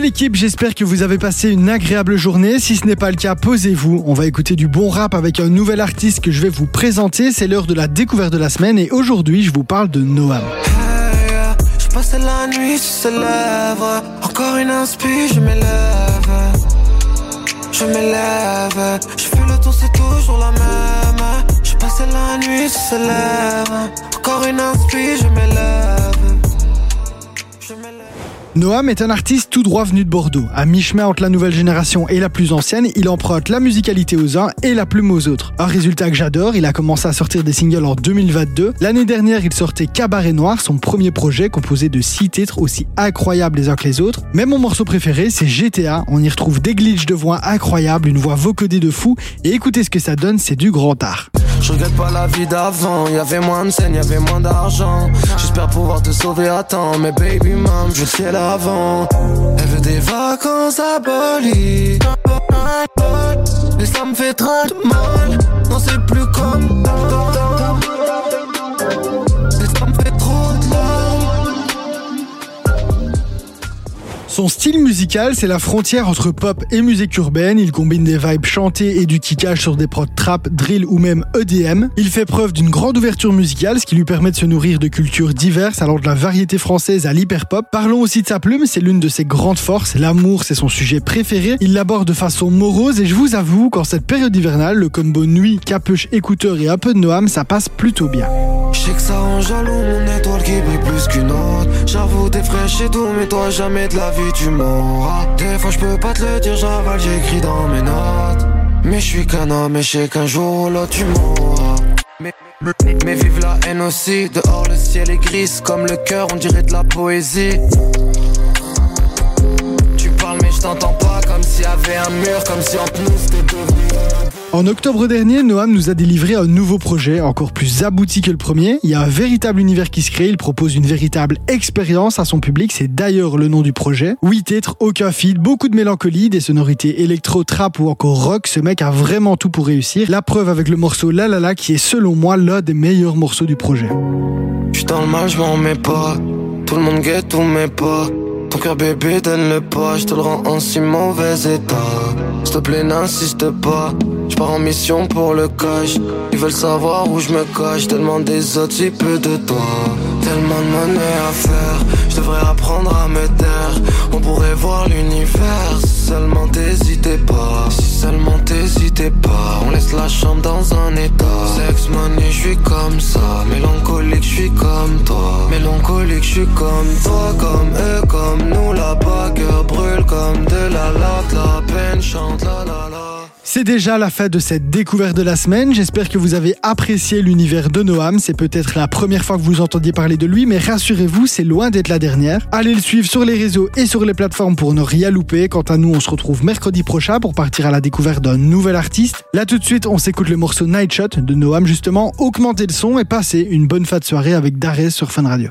l'équipe, j'espère que vous avez passé une agréable journée. Si ce n'est pas le cas, posez-vous. On va écouter du bon rap avec un nouvel artiste que je vais vous présenter. C'est l'heure de la découverte de la semaine et aujourd'hui, je vous parle de Noam. Noam est un artiste tout droit venu de Bordeaux. À mi-chemin entre la nouvelle génération et la plus ancienne, il emprunte la musicalité aux uns et la plume aux autres. Un résultat que j'adore, il a commencé à sortir des singles en 2022. L'année dernière, il sortait Cabaret Noir, son premier projet composé de six titres aussi incroyables les uns que les autres. Mais mon morceau préféré, c'est GTA. On y retrouve des glitches de voix incroyables, une voix vocodée de fou. Et écoutez ce que ça donne, c'est du grand art. Je regrette pas la vie d'avant, y avait moins de scènes, y avait moins d'argent. J'espère pouvoir te sauver à temps, mais baby mom, je ciel avant. Elle veut des vacances à Bali. Et ça me fait de mal, non c'est plus comme Son style musical, c'est la frontière entre pop et musique urbaine. Il combine des vibes chantées et du kickage sur des prods trap, drill ou même EDM. Il fait preuve d'une grande ouverture musicale, ce qui lui permet de se nourrir de cultures diverses, allant de la variété française à l'hyperpop. Parlons aussi de sa plume, c'est l'une de ses grandes forces. L'amour, c'est son sujet préféré. Il l'aborde de façon morose et je vous avoue qu'en cette période hivernale, le combo nuit, capuche, écouteur et un peu de Noam, ça passe plutôt bien. Sais que ça rend jaloux mon étoile qui brille plus qu'une autre. J'avoue t'es fraîche et tout mais toi jamais de la vie tu m'auras. Des fois je peux pas te le dire j'avale j'écris dans mes notes. Mais je suis qu'un homme et je sais qu'un jour ou l'autre tu mais, mais vive la haine aussi. Dehors le ciel est gris comme le cœur on dirait de la poésie. Tu parles mais je t'entends pas comme s'il y avait un mur Comme si entre nous c'était devenu En octobre dernier, Noam nous a délivré un nouveau projet, encore plus abouti que le premier. Il y a un véritable univers qui se crée, il propose une véritable expérience à son public, c'est d'ailleurs le nom du projet. 8 titres, aucun feed, beaucoup de mélancolie, des sonorités électro, trap ou encore rock, ce mec a vraiment tout pour réussir. La preuve avec le morceau La La La qui est selon moi l'un des meilleurs morceaux du projet. J'suis dans le mal, j'm'en remets pas. Tout le monde guette pas. Ton cœur bébé donne-le pas, je te le rends en si mauvais état. S'il te plaît, n'insiste pas. Je pars en mission pour le cash. Ils veulent savoir où je me cache. Tellement des autres, si peu de toi. Tellement de monnaie à faire. Je devrais apprendre à me taire. On pourrait voir l'univers. Si seulement t'hésitais pas. Si seulement t'hésitais pas. On laisse la chambre dans un état. Sex money, je comme ça. Mélancolique, Mélancolique, je suis comme toi. Comme eux, comme nous. Là-bas, cœur brûle comme de la lave. La peine chante la la la. C'est déjà la fin de cette découverte de la semaine. J'espère que vous avez apprécié l'univers de Noam. C'est peut-être la première fois que vous entendiez parler de lui, mais rassurez-vous, c'est loin d'être la dernière. Allez le suivre sur les réseaux et sur les plateformes pour ne rien louper. Quant à nous, on se retrouve mercredi prochain pour partir à la découverte d'un nouvel artiste. Là tout de suite, on s'écoute le morceau Night Shot de Noam justement. Augmentez le son et passez une bonne fin de soirée avec Darès sur Fun Radio.